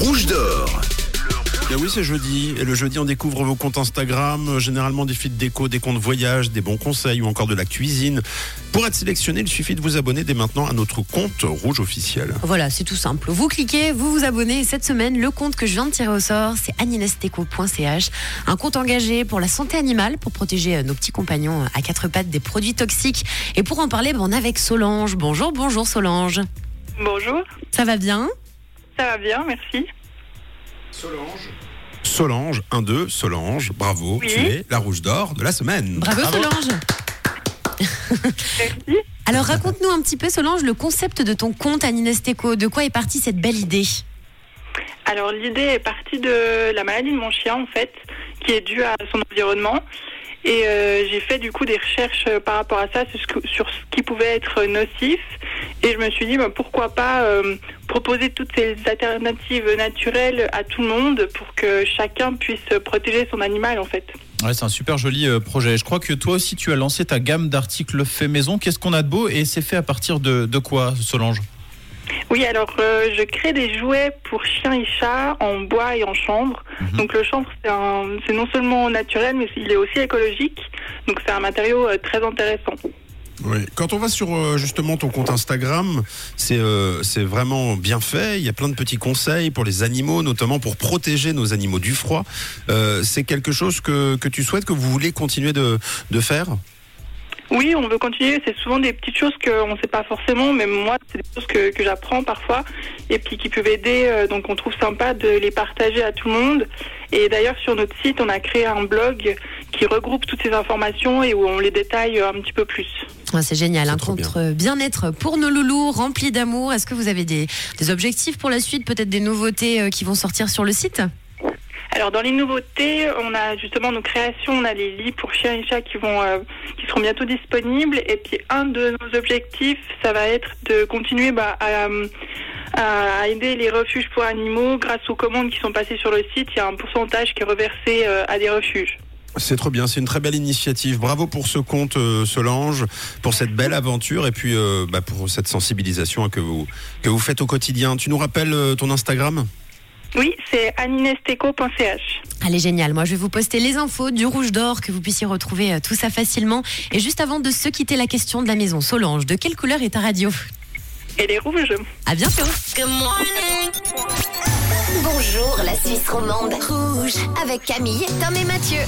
Rouge d'or. Eh oui, c'est jeudi. Et le jeudi, on découvre vos comptes Instagram, euh, généralement des feeds déco, des comptes voyage, des bons conseils ou encore de la cuisine. Pour être sélectionné, il suffit de vous abonner dès maintenant à notre compte rouge officiel. Voilà, c'est tout simple. Vous cliquez, vous vous abonnez. Et cette semaine, le compte que je viens de tirer au sort, c'est aninesteco.ch. Un compte engagé pour la santé animale, pour protéger euh, nos petits compagnons euh, à quatre pattes des produits toxiques. Et pour en parler, ben, on est avec Solange. Bonjour, bonjour Solange. Bonjour, Ça va bien? Ça va bien, merci. Solange. Solange, 1-2, Solange, bravo, Oui. tu es la rouge d'or de la semaine. Bravo, Solange. Merci. Alors raconte-nous un petit peu Solange le concept de ton compte Aninesteco. De quoi est partie cette belle idée? Alors l'idée est partie de la maladie de mon chien en fait, qui est due à son environnement. Et euh, j'ai fait du coup des recherches euh, par rapport à ça sur ce, que- sur ce qui pouvait être nocif. Et je me suis dit bah, pourquoi pas euh, proposer toutes ces alternatives naturelles à tout le monde pour que chacun puisse protéger son animal en fait. Ouais, c'est un super joli euh, projet. Je crois que toi aussi, tu as lancé ta gamme d'articles faits maison. Qu'est-ce qu'on a de beau et c'est fait à partir de, de quoi, Solange? Oui, alors euh, je crée des jouets pour chiens et chats en bois et en chanvre. Mhm. Donc le chanvre, c'est non seulement naturel, mais il est aussi écologique. Donc c'est un matériau euh, très intéressant. Oui. Quand on va sur euh, justement ton compte Instagram, c'est euh, c'est vraiment bien fait. Il y a plein de petits conseils pour les animaux, notamment pour protéger nos animaux du froid. Euh, c'est quelque chose que, que tu souhaites, que vous voulez continuer de, de faire? Oui, on veut continuer. C'est souvent des petites choses qu'on ne sait pas forcément, mais moi, c'est des choses que, que j'apprends parfois et puis qui peuvent aider. donc on trouve sympa de les partager à tout le monde. Et d'ailleurs, sur notre site, on a créé un blog qui regroupe toutes ces informations et où on les détaille un petit peu plus. Ah, C'est génial, un compte euh, bien-être pour nos loulous, rempli d'amour. Est-ce que vous avez des, des objectifs pour la suite, peut-être des nouveautés euh, qui vont sortir sur le site? Alors dans les nouveautés, on a justement nos créations, on a les lits pour chiens et chats qui vont euh, qui seront bientôt disponibles et puis un de nos objectifs, ça va être de continuer bah, à, euh, à aider les refuges pour animaux grâce aux commandes qui sont passées sur le site, il y a un pourcentage qui est reversé euh, à des refuges. C'est trop bien, c'est une très belle initiative. Bravo pour ce compte, euh, Solange, pour cette belle aventure et puis euh, bah, pour cette sensibilisation que vous, que vous faites au quotidien. Tu nous rappelles euh, ton Instagram? Oui, c'est aninesteco.ch. Allez, génial. Moi, je vais vous poster les infos du Rouge d'Or, que vous puissiez retrouver euh, tout ça facilement. Et juste avant de se quitter, la question de la maison. Solange, de quelle couleur est ta radio? Et les rouges. À bientôt Bonjour la Suisse romande. Rouge avec Camille, Tom et Mathieu.